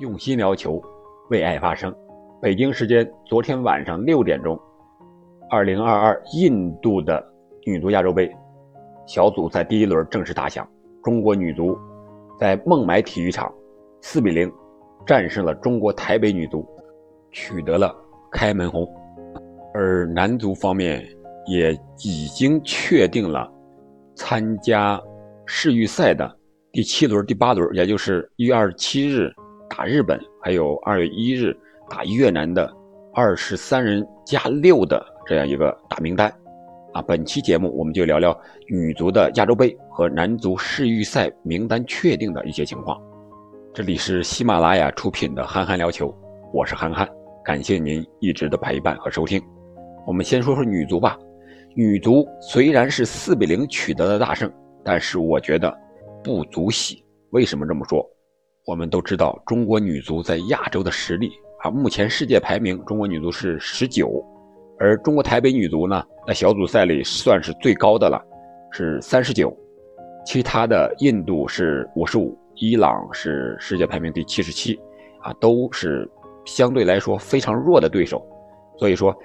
用心聊球，为爱发声。北京时间昨天晚上六点钟，二零二二印度的女足亚洲杯小组赛第一轮正式打响。中国女足在孟买体育场四比零战胜了中国台北女足，取得了开门红。而男足方面也已经确定了参加世预赛的第七轮、第八轮，也就是一月二十七日。打日本，还有二月一日打越南的二十三人加六的这样一个大名单，啊，本期节目我们就聊聊女足的亚洲杯和男足世预赛名单确定的一些情况。这里是喜马拉雅出品的《憨憨聊球》，我是憨憨，感谢您一直的陪伴和收听。我们先说说女足吧，女足虽然是四比零取得的大胜，但是我觉得不足喜。为什么这么说？我们都知道中国女足在亚洲的实力啊，目前世界排名中国女足是十九，而中国台北女足呢，在小组赛里算是最高的了，是三十九，其他的印度是五十五，伊朗是世界排名第七十七，啊，都是相对来说非常弱的对手，所以说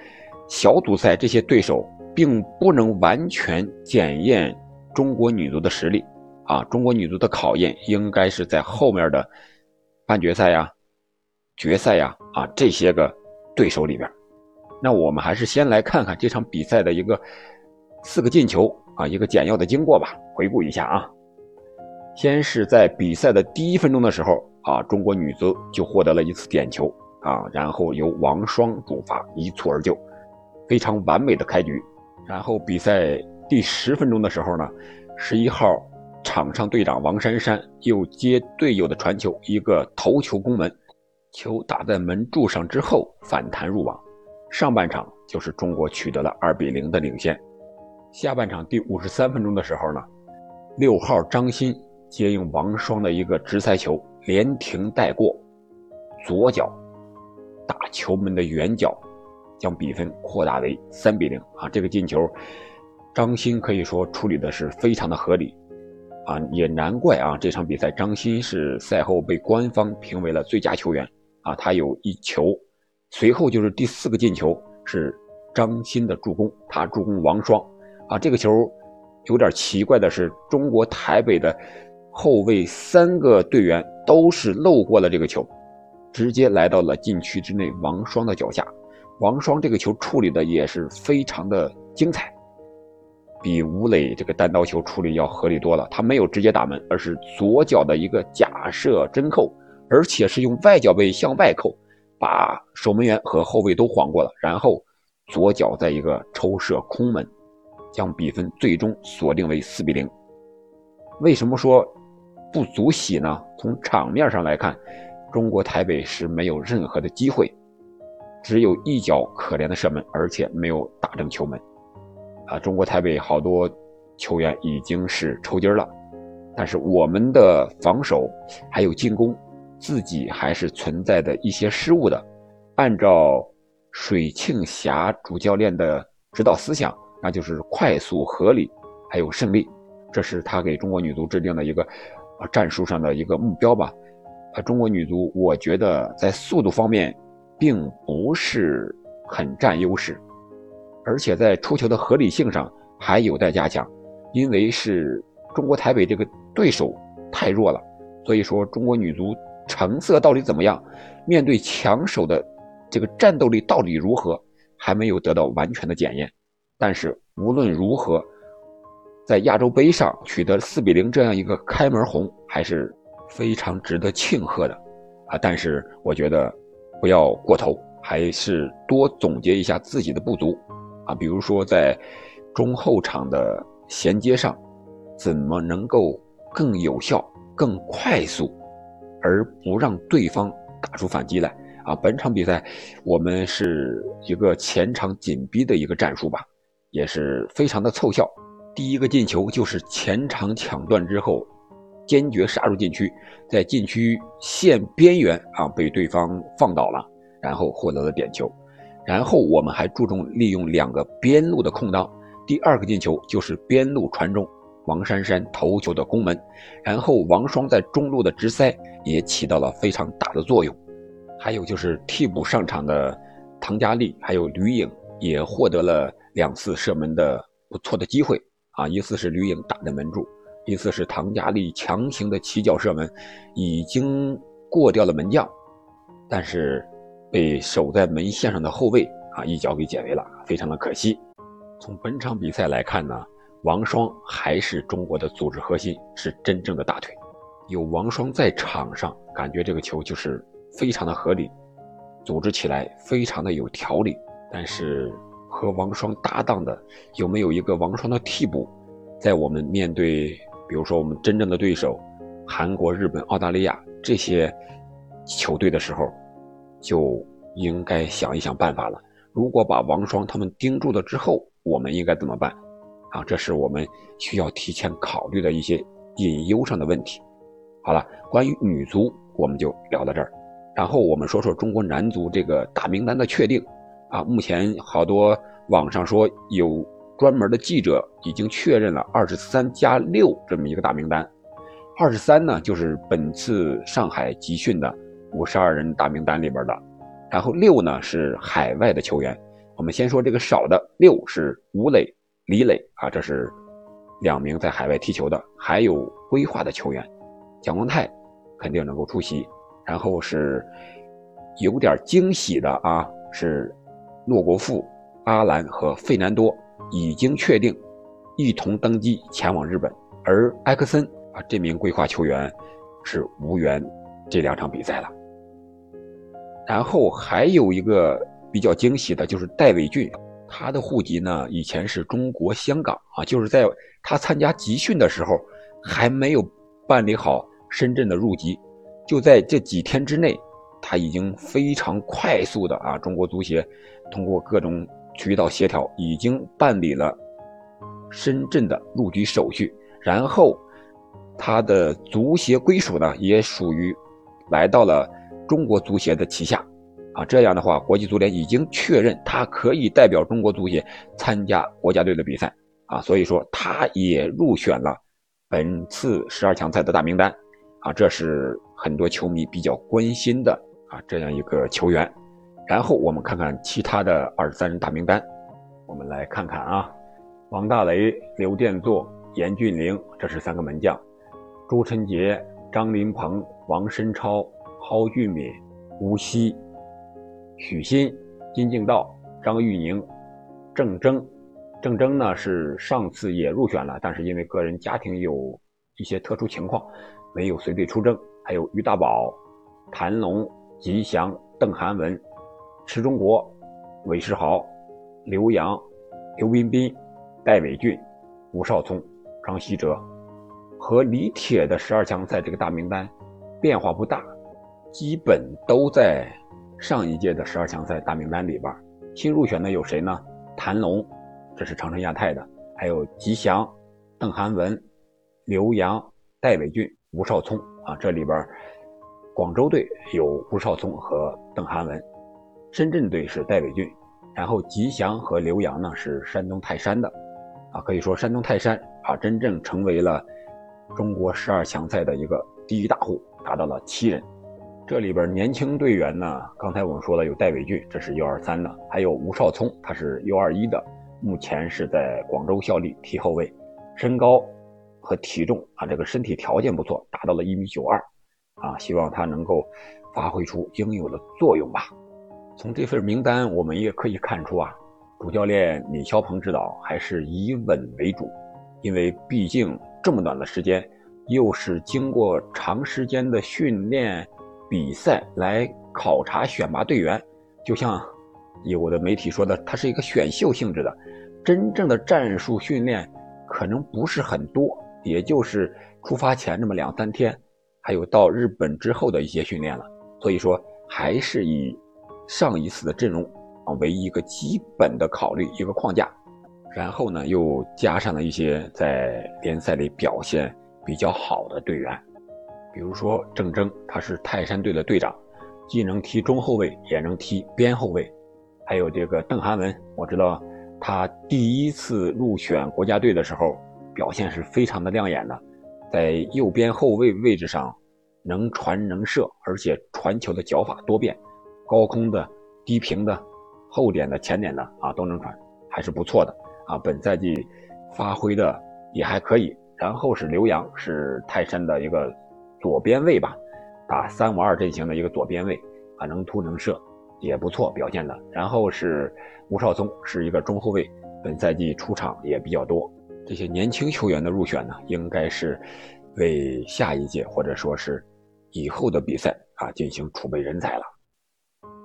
小组赛这些对手并不能完全检验中国女足的实力。啊，中国女足的考验应该是在后面的半决赛呀、决赛呀啊这些个对手里边。那我们还是先来看看这场比赛的一个四个进球啊，一个简要的经过吧。回顾一下啊，先是在比赛的第一分钟的时候啊，中国女足就获得了一次点球啊，然后由王霜主罚一蹴而就，非常完美的开局。然后比赛第十分钟的时候呢，十一号。场上队长王珊珊又接队友的传球，一个头球攻门，球打在门柱上之后反弹入网。上半场就是中国取得了二比零的领先。下半场第五十三分钟的时候呢，六号张鑫接应王霜的一个直塞球，连停带过，左脚打球门的远角，将比分扩大为三比零啊！这个进球，张鑫可以说处理的是非常的合理。啊，也难怪啊！这场比赛张鑫是赛后被官方评为了最佳球员啊，他有一球，随后就是第四个进球是张鑫的助攻，他助攻王霜啊。这个球有点奇怪的是，中国台北的后卫三个队员都是漏过了这个球，直接来到了禁区之内王霜的脚下，王霜这个球处理的也是非常的精彩。比吴磊这个单刀球处理要合理多了，他没有直接打门，而是左脚的一个假设真扣，而且是用外脚背向外扣，把守门员和后卫都晃过了，然后左脚在一个抽射空门，将比分最终锁定为四比零。为什么说不足喜呢？从场面上来看，中国台北是没有任何的机会，只有一脚可怜的射门，而且没有打正球门。啊，中国台北好多球员已经是抽筋了，但是我们的防守还有进攻，自己还是存在的一些失误的。按照水庆霞主教练的指导思想，那就是快速、合理，还有胜利，这是他给中国女足制定的一个战术上的一个目标吧。啊，中国女足，我觉得在速度方面并不是很占优势。而且在出球的合理性上还有待加强，因为是中国台北这个对手太弱了，所以说中国女足成色到底怎么样，面对强手的这个战斗力到底如何，还没有得到完全的检验。但是无论如何，在亚洲杯上取得四比零这样一个开门红，还是非常值得庆贺的啊！但是我觉得不要过头，还是多总结一下自己的不足。啊，比如说在中后场的衔接上，怎么能够更有效、更快速，而不让对方打出反击来？啊，本场比赛我们是一个前场紧逼的一个战术吧，也是非常的凑效。第一个进球就是前场抢断之后，坚决杀入禁区，在禁区线边缘啊被对方放倒了，然后获得了点球。然后我们还注重利用两个边路的空当，第二个进球就是边路传中，王珊珊头球的攻门，然后王霜在中路的直塞也起到了非常大的作用。还有就是替补上场的唐佳丽还有吕颖也获得了两次射门的不错的机会啊，一次是吕颖打的门柱，一次是唐佳丽强行的起脚射门，已经过掉了门将，但是被守在门线上的后卫啊一脚给解围了，非常的可惜。从本场比赛来看呢，王霜还是中国的组织核心，是真正的大腿。有王霜在场上，感觉这个球就是非常的合理，组织起来非常的有条理。但是和王霜搭档的有没有一个王霜的替补，在我们面对比如说我们真正的对手韩国、日本、澳大利亚这些球队的时候，就应该想一想办法了。如果把王霜他们盯住了之后，我们应该怎么办？啊，这是我们需要提前考虑的一些隐忧上的问题。好了，关于女足我们就聊到这儿，然后我们说说中国男足这个大名单的确定。啊，目前好多网上说有专门的记者已经确认了二十三加六这么一个大名单。二十三呢，就是本次上海集训的五十二人大名单里边的，然后六呢是海外的球员。我们先说这个少的六是吴磊、李磊啊，这是两名在海外踢球的，还有规划的球员。蒋光太肯定能够出席，然后是有点惊喜的啊，是洛国富、阿兰和费南多已经确定一同登机前往日本，而埃克森啊这名规划球员是无缘这两场比赛了。然后还有一个比较惊喜的就是戴伟俊，他的户籍呢以前是中国香港啊，就是在他参加集训的时候还没有办理好。深圳的入籍，就在这几天之内，他已经非常快速的啊，中国足协通过各种渠道协调，已经办理了深圳的入籍手续。然后，他的足协归属呢，也属于来到了中国足协的旗下，啊，这样的话，国际足联已经确认他可以代表中国足协参加国家队的比赛，啊，所以说他也入选了本次十二强赛的大名单。啊，这是很多球迷比较关心的啊，这样一个球员。然后我们看看其他的二十三人大名单，我们来看看啊，王大雷、刘殿座、严俊凌，这是三个门将；朱晨杰、张林鹏、王申超、蒿俊闵、吴曦、许昕、金敬道、张玉宁、郑铮。郑铮呢是上次也入选了，但是因为个人家庭有一些特殊情况。没有随队出征，还有于大宝、谭龙、吉祥、邓涵文、池忠国、韦世豪、刘洋、刘彬彬、戴伟俊、吴少聪、张稀哲，和李铁的十二强赛这个大名单变化不大，基本都在上一届的十二强赛大名单里边。新入选的有谁呢？谭龙，这是长城亚泰的，还有吉祥、邓涵文、刘洋、戴伟俊。吴少聪啊，这里边广州队有吴少聪和邓涵文，深圳队是戴伟俊，然后吉祥和刘洋呢是山东泰山的，啊，可以说山东泰山啊真正成为了中国十二强赛的一个第一大户，达到了七人。这里边年轻队员呢，刚才我们说了有戴伟俊，这是 U23 的，还有吴少聪，他是 U21 的，目前是在广州效力踢后卫，身高。和体重啊，这个身体条件不错，达到了一米九二，啊，希望他能够发挥出应有的作用吧。从这份名单，我们也可以看出啊，主教练李霄鹏指导还是以稳为主，因为毕竟这么短的时间，又是经过长时间的训练、比赛来考察选拔队员，就像有的媒体说的，它是一个选秀性质的，真正的战术训练可能不是很多。也就是出发前这么两三天，还有到日本之后的一些训练了，所以说还是以上一次的阵容啊为一个基本的考虑一个框架，然后呢又加上了一些在联赛里表现比较好的队员，比如说郑铮，他是泰山队的队长，既能踢中后卫也能踢边后卫，还有这个邓涵文，我知道他第一次入选国家队的时候。表现是非常的亮眼的，在右边后卫位置上能传能射，而且传球的脚法多变，高空的、低平的、后点的、前点的啊都能传，还是不错的啊。本赛季发挥的也还可以。然后是刘洋，是泰山的一个左边卫吧，打三五二阵型的一个左边卫啊，能突能射，也不错表现的。然后是吴少聪，是一个中后卫，本赛季出场也比较多。这些年轻球员的入选呢，应该是为下一届或者说是。以后的比赛啊，进行储备人才了。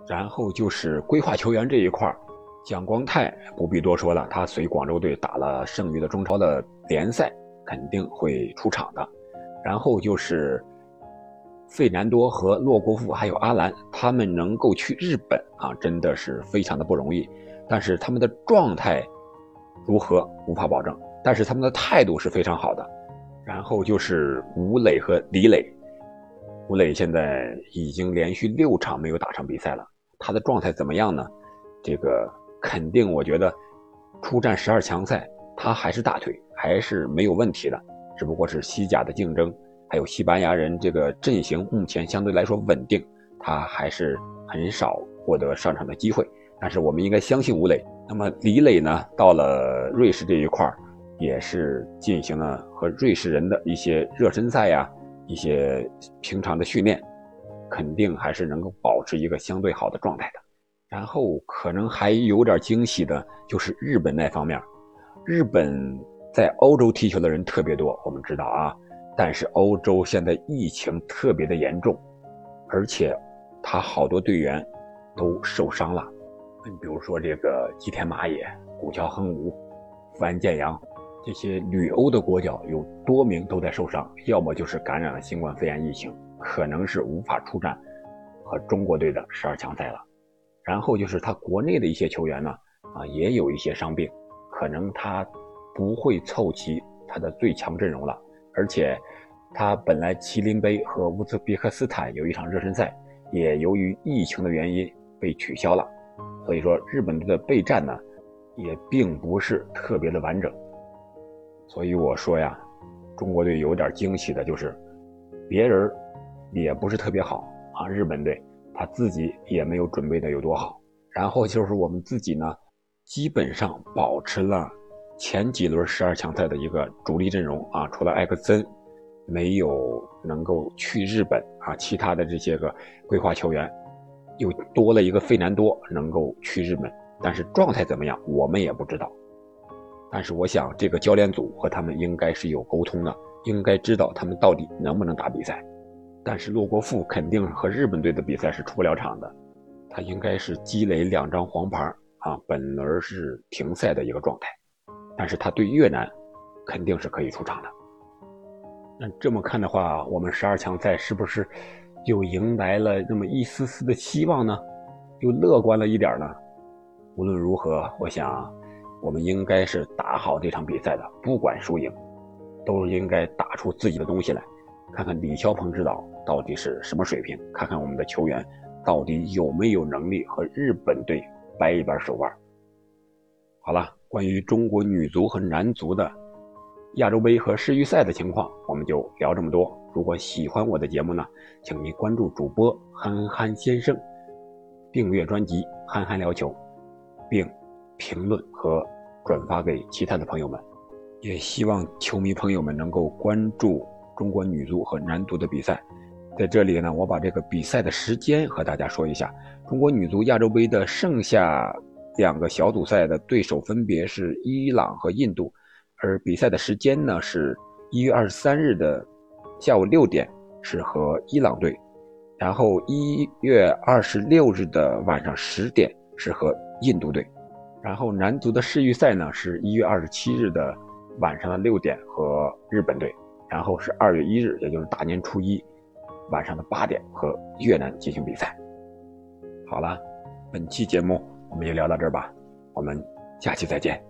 然后就是规划球员这一块儿蒋光泰不必多说了，他随广州队打了剩余的中超的联赛，肯定会出场的。然后就是费南多和洛国富还有阿兰，他们能够去日本啊，真的是非常的不容易。但是他们的状态如何无法保证，但是他们的态度是非常好的。然后就是吴磊和李磊。吴磊现在已经连续六场没有打成比赛了，他的状态怎么样呢？这个肯定，我觉得出战十二强赛，他还是大腿，还是没有问题的。只不过是西甲的竞争，还有西班牙人这个阵型目前相对来说稳定，他还是很少获得上场的机会。但是我们应该相信吴磊。那么李磊呢？到了瑞士这一块也是进行了和瑞士人的一些热身赛呀。一些平常的训练，肯定还是能够保持一个相对好的状态的。然后可能还有点惊喜的，就是日本那方面。日本在欧洲踢球的人特别多，我们知道啊。但是欧洲现在疫情特别的严重，而且他好多队员都受伤了。你比如说这个吉田麻也、古桥亨武、福安健洋。这些旅欧的国脚有多名都在受伤，要么就是感染了新冠肺炎疫情，可能是无法出战和中国队的十二强赛了。然后就是他国内的一些球员呢，啊，也有一些伤病，可能他不会凑齐他的最强阵容了。而且他本来麒麟杯和乌兹别克斯坦有一场热身赛，也由于疫情的原因被取消了。所以说日本队的备战呢，也并不是特别的完整。所以我说呀，中国队有点惊喜的就是，别人也不是特别好啊。日本队他自己也没有准备的有多好。然后就是我们自己呢，基本上保持了前几轮十二强赛的一个主力阵容啊，除了埃克森没有能够去日本啊，其他的这些个规划球员又多了一个费南多能够去日本，但是状态怎么样，我们也不知道。但是我想，这个教练组和他们应该是有沟通的，应该知道他们到底能不能打比赛。但是洛国富肯定和日本队的比赛是出不了场的，他应该是积累两张黄牌啊，本轮是停赛的一个状态。但是他对越南肯定是可以出场的。那这么看的话，我们十二强赛是不是又迎来了那么一丝丝的希望呢？又乐观了一点呢？无论如何，我想。我们应该是打好这场比赛的，不管输赢，都应该打出自己的东西来。看看李霄鹏指导到底是什么水平，看看我们的球员到底有没有能力和日本队掰一掰手腕。好了，关于中国女足和男足的亚洲杯和世预赛的情况，我们就聊这么多。如果喜欢我的节目呢，请您关注主播憨憨先生，订阅专辑《憨憨聊球》，并。评论和转发给其他的朋友们，也希望球迷朋友们能够关注中国女足和男足的比赛。在这里呢，我把这个比赛的时间和大家说一下：中国女足亚洲杯的剩下两个小组赛的对手分别是伊朗和印度，而比赛的时间呢是一月二十三日的下午六点是和伊朗队，然后一月二十六日的晚上十点是和印度队。然后男足的世预赛呢，是一月二十七日的晚上的六点和日本队，然后是二月一日，也就是大年初一晚上的八点和越南进行比赛。好了，本期节目我们就聊到这儿吧，我们下期再见。